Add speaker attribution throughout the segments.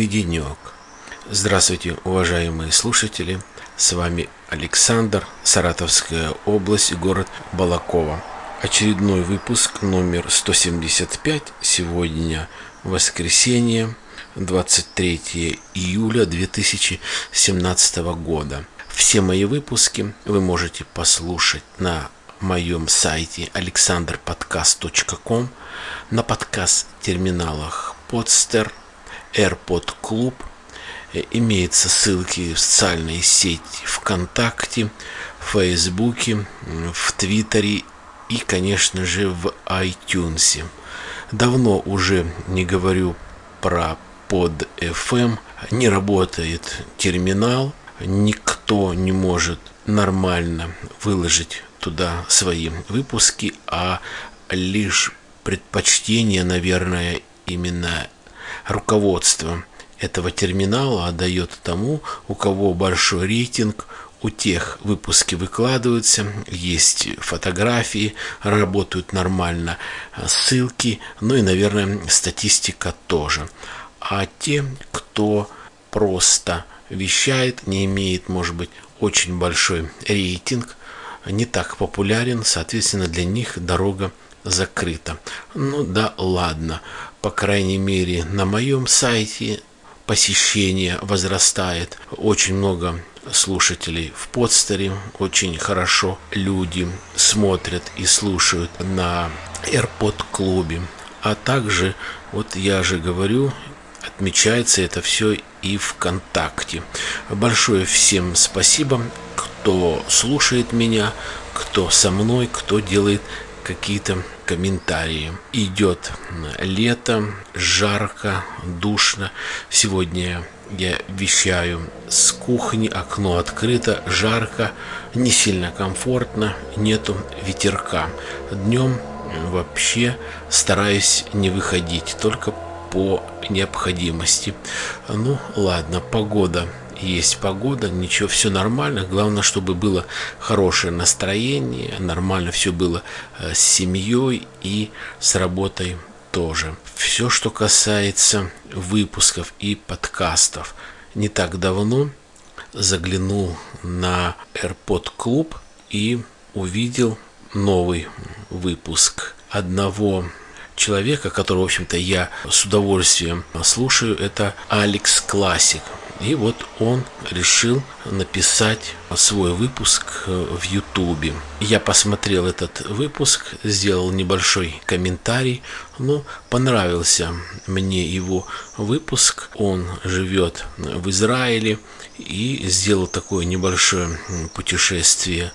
Speaker 1: И денек. Здравствуйте, уважаемые слушатели. С вами Александр, Саратовская область, город Балакова. Очередной выпуск номер 175. Сегодня воскресенье, 23 июля 2017 года. Все мои выпуски вы можете послушать на моем сайте alexanderpodcast.com, на подкаст-терминалах Podster, AirPod Club, имеются ссылки в социальные сети ВКонтакте, в Фейсбуке, в Твиттере и, конечно же, в iTunes. Давно уже не говорю про под FM, не работает терминал, никто не может нормально выложить туда свои выпуски, а лишь предпочтение, наверное, именно руководство этого терминала отдает тому, у кого большой рейтинг, у тех выпуски выкладываются, есть фотографии, работают нормально ссылки, ну и, наверное, статистика тоже. А те, кто просто вещает, не имеет, может быть, очень большой рейтинг, не так популярен, соответственно, для них дорога закрыта. Ну да, ладно, по крайней мере, на моем сайте посещение возрастает. Очень много слушателей в подстере, очень хорошо люди смотрят и слушают на AirPod клубе. А также, вот я же говорю, отмечается это все и ВКонтакте. Большое всем спасибо, кто слушает меня, кто со мной, кто делает какие-то комментарии. Идет лето, жарко, душно. Сегодня я вещаю с кухни, окно открыто, жарко, не сильно комфортно, нету ветерка. Днем вообще стараюсь не выходить, только по необходимости. Ну, ладно, погода есть погода, ничего, все нормально. Главное, чтобы было хорошее настроение, нормально все было э, с семьей и с работой тоже. Все, что касается выпусков и подкастов. Не так давно заглянул на AirPod Club и увидел новый выпуск одного человека, которого, в общем-то, я с удовольствием слушаю, это Алекс Классик. И вот он решил написать свой выпуск э, в Ютубе. Я посмотрел этот выпуск, сделал небольшой комментарий. Ну, понравился мне его выпуск. Он живет в Израиле и сделал такое небольшое путешествие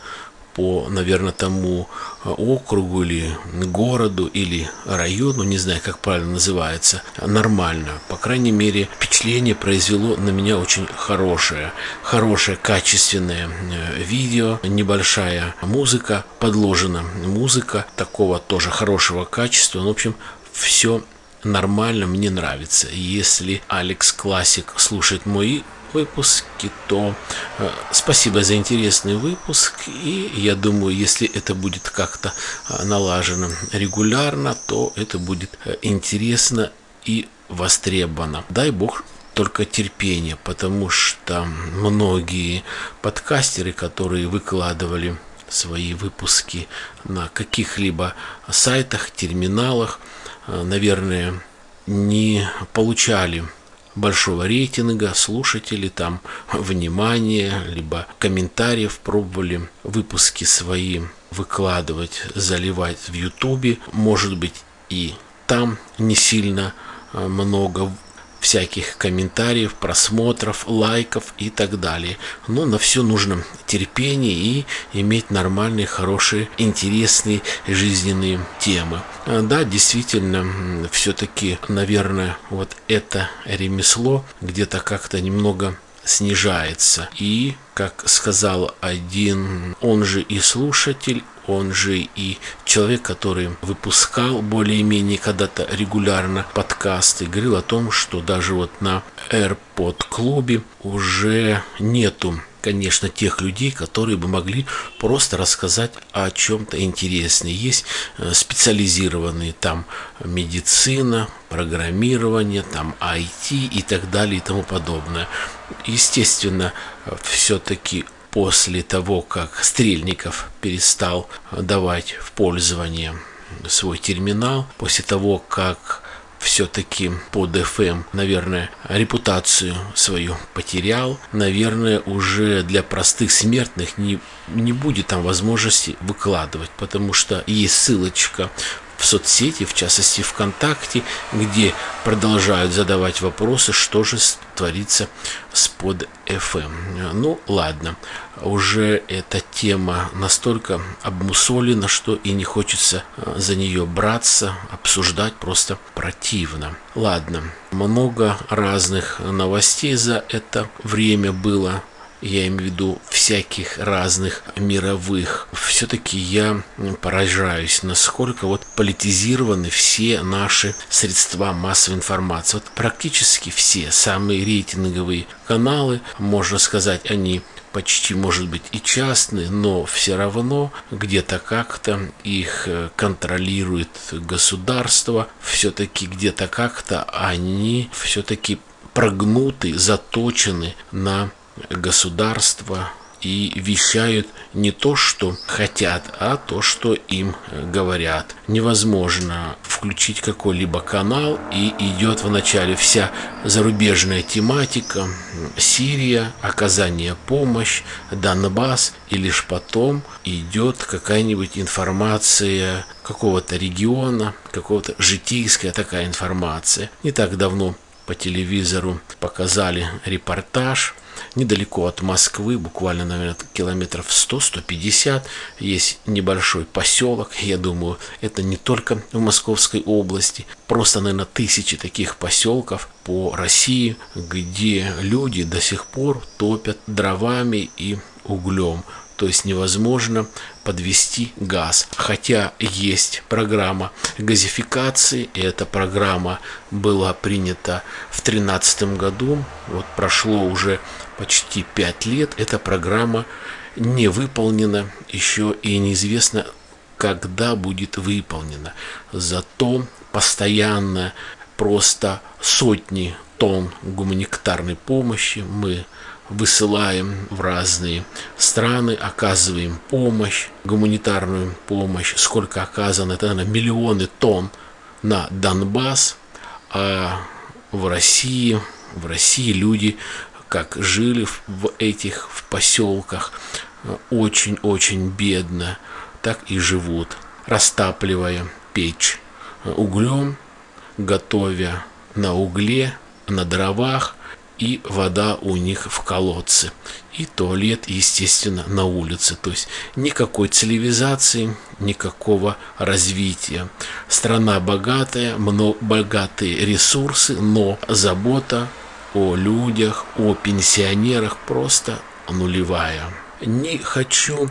Speaker 1: по, наверное, тому э, округу или городу или району, не знаю, как правильно называется, нормально. По крайней мере, впечатление произвело на меня очень хорошее. Хорошее, качественное э, видео, небольшая музыка подложена. Музыка такого тоже хорошего качества. Ну, в общем, все нормально, мне нравится. Если Алекс Классик слушает мои выпуске, то э, спасибо за интересный выпуск. И я думаю, если это будет как-то э, налажено регулярно, то это будет э, интересно и востребовано. Дай бог только терпение, потому что многие подкастеры, которые выкладывали свои выпуски на каких-либо сайтах, терминалах, наверное, не получали большого рейтинга, слушателей, там внимания, либо комментариев пробовали выпуски свои выкладывать, заливать в Ютубе. Может быть и там не сильно а, много всяких комментариев, просмотров, лайков и так далее. Но на все нужно терпение и иметь нормальные, хорошие, интересные жизненные темы. А, да, действительно, все-таки, наверное, вот это ремесло где-то как-то немного снижается. И, как сказал один, он же и слушатель, он же и человек, который выпускал более-менее когда-то регулярно подкасты, говорил о том, что даже вот на AirPod клубе уже нету конечно, тех людей, которые бы могли просто рассказать о чем-то интересном. Есть э, специализированные там медицина, программирование, там IT и так далее и тому подобное. Естественно, все-таки после того, как Стрельников перестал давать в пользование свой терминал, после того, как все-таки под FM, наверное, репутацию свою потерял. Наверное, уже для простых смертных не, не будет там возможности выкладывать, потому что есть ссылочка в соцсети, в частности ВКонтакте, где продолжают задавать вопросы, что же творится с под FM. Ну, ладно, уже эта тема настолько обмусолена, что и не хочется э, за нее браться, обсуждать просто противно. Ладно, много разных новостей за это время было я имею в виду всяких разных мировых, все-таки я поражаюсь, насколько вот политизированы все наши средства массовой информации. Вот практически все самые рейтинговые каналы, можно сказать, они почти, может быть, и частные, но все равно где-то как-то их э, контролирует государство, все-таки где-то как-то они все-таки прогнуты, заточены на государства и вещают не то, что хотят, а то, что им говорят. Невозможно включить какой-либо канал и идет вначале вся зарубежная тематика, Сирия, оказание помощи, Донбасс, и лишь потом идет какая-нибудь информация какого-то региона, какого-то житейская такая информация. Не так давно по телевизору показали репортаж недалеко от Москвы, буквально, наверное, километров 100-150, есть небольшой поселок. Я думаю, это не только в Московской области, просто, наверное, тысячи таких поселков по России, где люди до сих пор топят дровами и углем то есть невозможно подвести газ. Хотя есть программа газификации, и эта программа была принята в 2013 году, вот прошло уже почти 5 лет, эта программа не выполнена еще и неизвестно, когда будет выполнена. Зато постоянно просто сотни тонн гуманитарной помощи мы высылаем в разные страны, оказываем помощь, гуманитарную помощь. Сколько оказано? Это, наверное, миллионы тонн на Донбасс, а в России, в России люди как жили в этих в поселках очень-очень бедно, так и живут, растапливая печь углем, готовя на угле, на дровах, и вода у них в колодце. И туалет, естественно, на улице. То есть никакой цивилизации, никакого развития. Страна богатая, много, богатые ресурсы, но забота о людях, о пенсионерах просто нулевая. Не хочу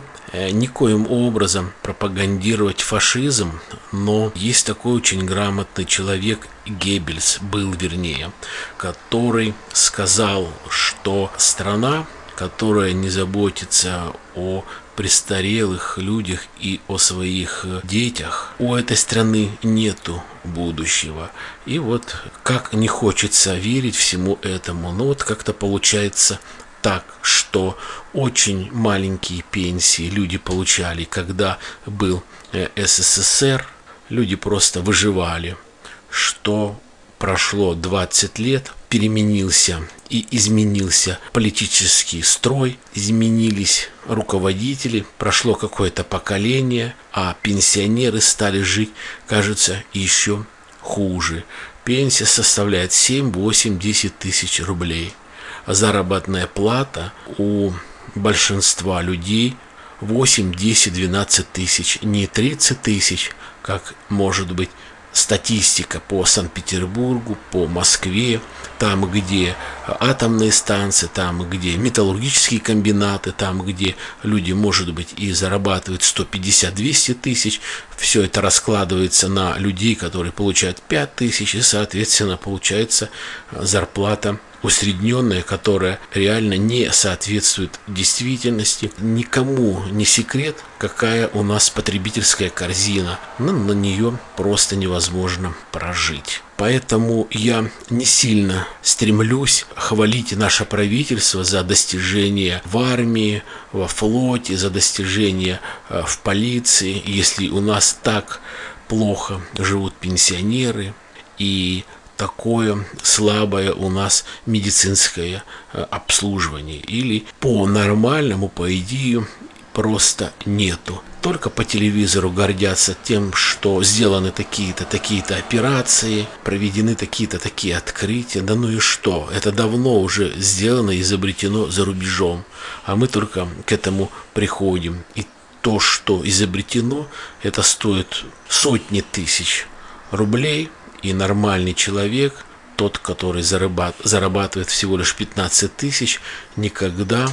Speaker 1: никоим образом пропагандировать фашизм, но есть такой очень грамотный человек, Геббельс был вернее, который сказал, что страна, которая не заботится о престарелых людях и о своих детях, у этой страны нету будущего. И вот как не хочется верить всему этому, но вот как-то получается так, что очень маленькие пенсии люди получали, когда был э, СССР, люди просто выживали, что прошло 20 лет, переменился и изменился политический строй, изменились руководители, прошло какое-то поколение, а пенсионеры стали жить, кажется, еще хуже. Пенсия составляет 7, 8, 10 тысяч рублей заработная плата у большинства людей 8, 10, 12 тысяч, не 30 тысяч, как может быть статистика по Санкт-Петербургу, по Москве, там, где атомные станции, там, где металлургические комбинаты, там, где люди, может быть, и зарабатывают 150-200 тысяч, все это раскладывается на людей, которые получают 5 тысяч, и, соответственно, получается зарплата усредненная, которая реально не соответствует действительности. Никому не секрет, какая у нас потребительская корзина. Но на нее просто невозможно прожить. Поэтому я не сильно стремлюсь хвалить наше правительство за достижения в армии, во флоте, за достижения э, в полиции. Если у нас так плохо живут пенсионеры и такое слабое у нас медицинское э, обслуживание. Или по нормальному, по идее, просто нету. Только по телевизору гордятся тем, что сделаны такие-то, такие-то операции, проведены такие-то, такие открытия. Да ну и что? Это давно уже сделано, изобретено за рубежом. А мы только к этому приходим. И то, что изобретено, это стоит сотни тысяч рублей – и нормальный человек, тот, который зарабатывает всего лишь 15 тысяч, никогда,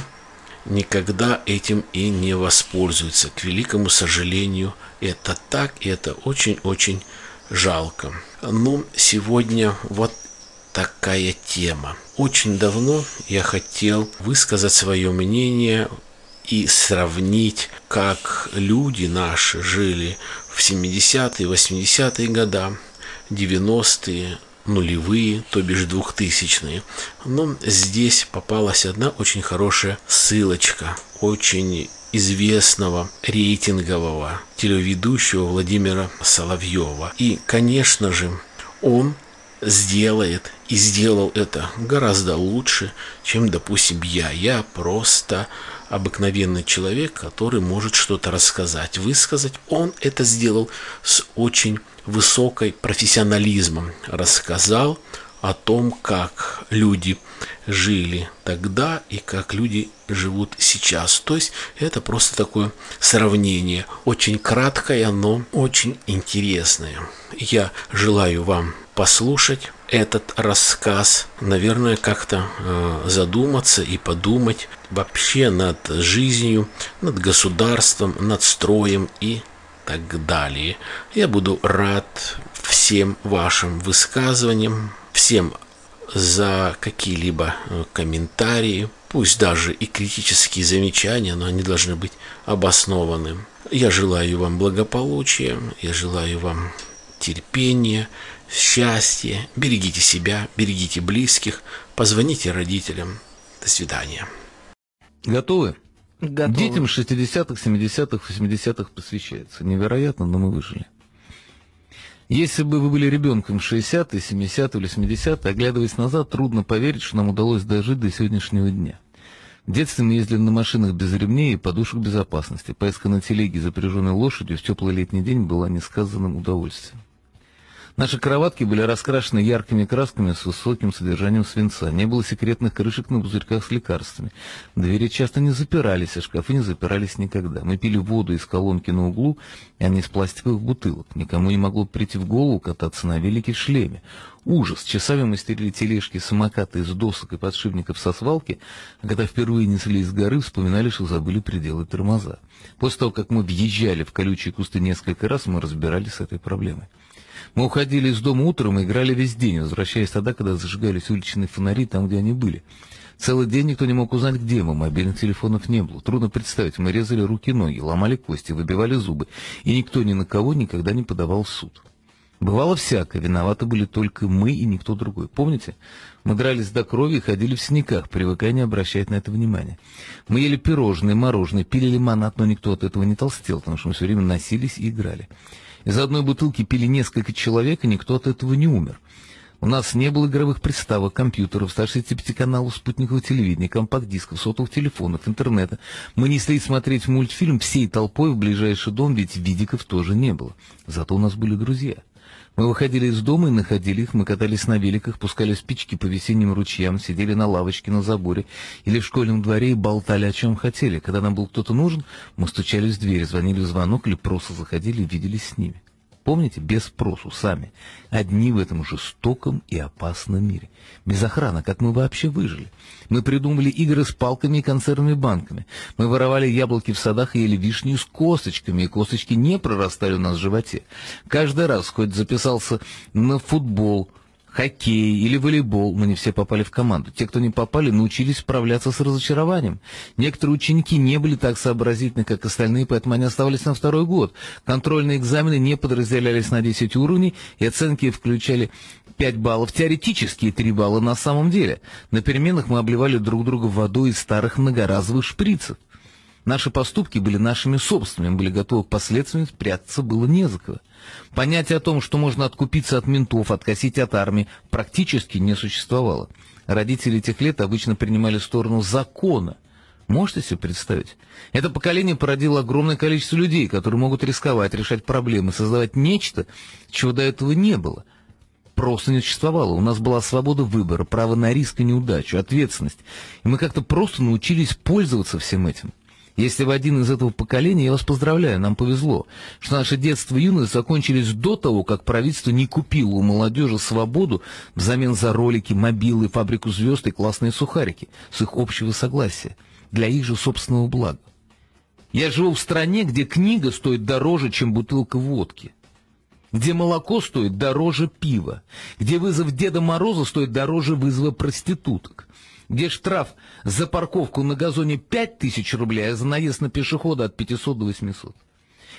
Speaker 1: никогда этим и не воспользуется. К великому сожалению, это так, и это очень-очень жалко. Ну, сегодня вот такая тема. Очень давно я хотел высказать свое мнение и сравнить, как люди наши жили в 70-е, 80-е годы, 90-е, нулевые, то бишь двухтысячные. Но здесь попалась одна очень хорошая ссылочка, очень известного рейтингового телеведущего Владимира Соловьева. И, конечно же, он сделает и сделал это гораздо лучше, чем, допустим, я. Я просто обыкновенный человек, который может что-то рассказать, высказать. Он это сделал с очень высокой профессионализмом. Рассказал о том, как люди жили тогда и как люди живут сейчас. То есть это просто такое сравнение. Очень краткое, но очень интересное. Я желаю вам послушать этот рассказ, наверное, как-то э, задуматься и подумать вообще над жизнью, над государством, над строем и так далее. Я буду рад всем вашим высказываниям, всем за какие-либо э, комментарии, пусть даже и критические замечания, но они должны быть обоснованы. Я желаю вам благополучия, я желаю вам терпения, счастья, берегите себя, берегите близких, позвоните родителям. До свидания.
Speaker 2: Готовы?
Speaker 3: Готовы.
Speaker 2: Детям 60-х, 70-х, 80-х посвящается. Невероятно, но мы выжили. Если бы вы были ребенком в 60-е, 70-е или 80-е, оглядываясь назад, трудно поверить, что нам удалось дожить до сегодняшнего дня. В детстве мы ездили на машинах без ремней и подушек безопасности. Поездка на телеге, запряженной лошадью, в теплый летний день была несказанным удовольствием. Наши кроватки были раскрашены яркими красками с высоким содержанием свинца. Не было секретных крышек на пузырьках с лекарствами. Двери часто не запирались, а шкафы не запирались никогда. Мы пили воду из колонки на углу, а не из пластиковых бутылок. Никому не могло прийти в голову кататься на велике в шлеме. Ужас! Часами мы стерили тележки, самокаты из досок и подшипников со свалки, а когда впервые несли из горы, вспоминали, что забыли пределы тормоза. После того, как мы въезжали в колючие кусты несколько раз, мы разбирались с этой проблемой. Мы уходили из дома утром и играли весь день, возвращаясь тогда, когда зажигались уличные фонари там, где они были. Целый день никто не мог узнать, где мы, мобильных телефонов не было. Трудно представить, мы резали руки и ноги, ломали кости, выбивали зубы, и никто ни на кого никогда не подавал в суд. Бывало всякое, виноваты были только мы и никто другой. Помните? Мы дрались до крови и ходили в синяках, привыкая не обращать на это внимания. Мы ели пирожные, мороженое, пили лимонад, но никто от этого не толстел, потому что мы все время носились и играли. Из одной бутылки пили несколько человек, и никто от этого не умер. У нас не было игровых приставок, компьютеров, 165 каналов спутникового телевидения, компакт-дисков, сотовых телефонов, интернета. Мы несли смотреть мультфильм всей толпой в ближайший дом, ведь видиков тоже не было. Зато у нас были друзья. Мы выходили из дома и находили их, мы катались на великах, пускали спички по весенним ручьям, сидели на лавочке на заборе или в школьном дворе и болтали о чем хотели. Когда нам был кто-то нужен, мы стучали в дверь, звонили в звонок или просто заходили и виделись с ними. Помните, без спросу, сами. Одни в этом жестоком и опасном мире. Без охраны, как мы вообще выжили? Мы придумывали игры с палками и консервными банками. Мы воровали яблоки в садах и ели вишни с косточками, и косточки не прорастали у нас в животе. Каждый раз, хоть записался на футбол, хоккей или волейбол, мы не все попали в команду. Те, кто не попали, научились справляться с разочарованием. Некоторые ученики не были так сообразительны, как остальные, поэтому они оставались на второй год. Контрольные экзамены не подразделялись на 10 уровней, и оценки включали 5 баллов теоретически и 3 балла на самом деле. На переменах мы обливали друг друга водой из старых многоразовых шприцев. Наши поступки были нашими собственными, были готовы к последствиям, спрятаться было не за кого. Понятие о том, что можно откупиться от ментов, откосить от армии, практически не существовало. Родители тех лет обычно принимали сторону закона. Можете себе представить? Это поколение породило огромное количество людей, которые могут рисковать, решать проблемы, создавать нечто, чего до этого не было. Просто не существовало. У нас была свобода выбора, право на риск и неудачу, ответственность. И мы как-то просто научились пользоваться всем этим. Если вы один из этого поколения, я вас поздравляю, нам повезло, что наше детство и юность закончились до того, как правительство не купило у молодежи свободу взамен за ролики, мобилы, фабрику звезд и классные сухарики с их общего согласия, для их же собственного блага. Я живу в стране, где книга стоит дороже, чем бутылка водки, где молоко стоит дороже пива, где вызов Деда Мороза стоит дороже вызова проституток, где штраф за парковку на газоне 5000 рублей, а за наезд на пешехода от 500 до 800.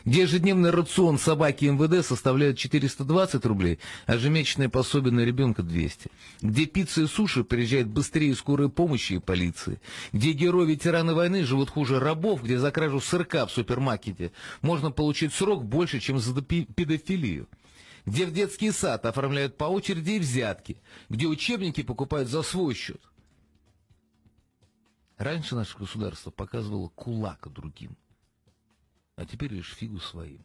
Speaker 2: Где ежедневный рацион собаки МВД составляет 420 рублей, а ежемесячное пособие на ребенка 200. Где пицца и суши приезжают быстрее скорой помощи и полиции. Где герои-ветераны войны живут хуже рабов, где за кражу сырка в супермаркете можно получить срок больше, чем за педофилию где в детский сад оформляют по очереди взятки, где учебники покупают за свой счет. Раньше наше государство показывало кулак другим, а теперь лишь фигу своим.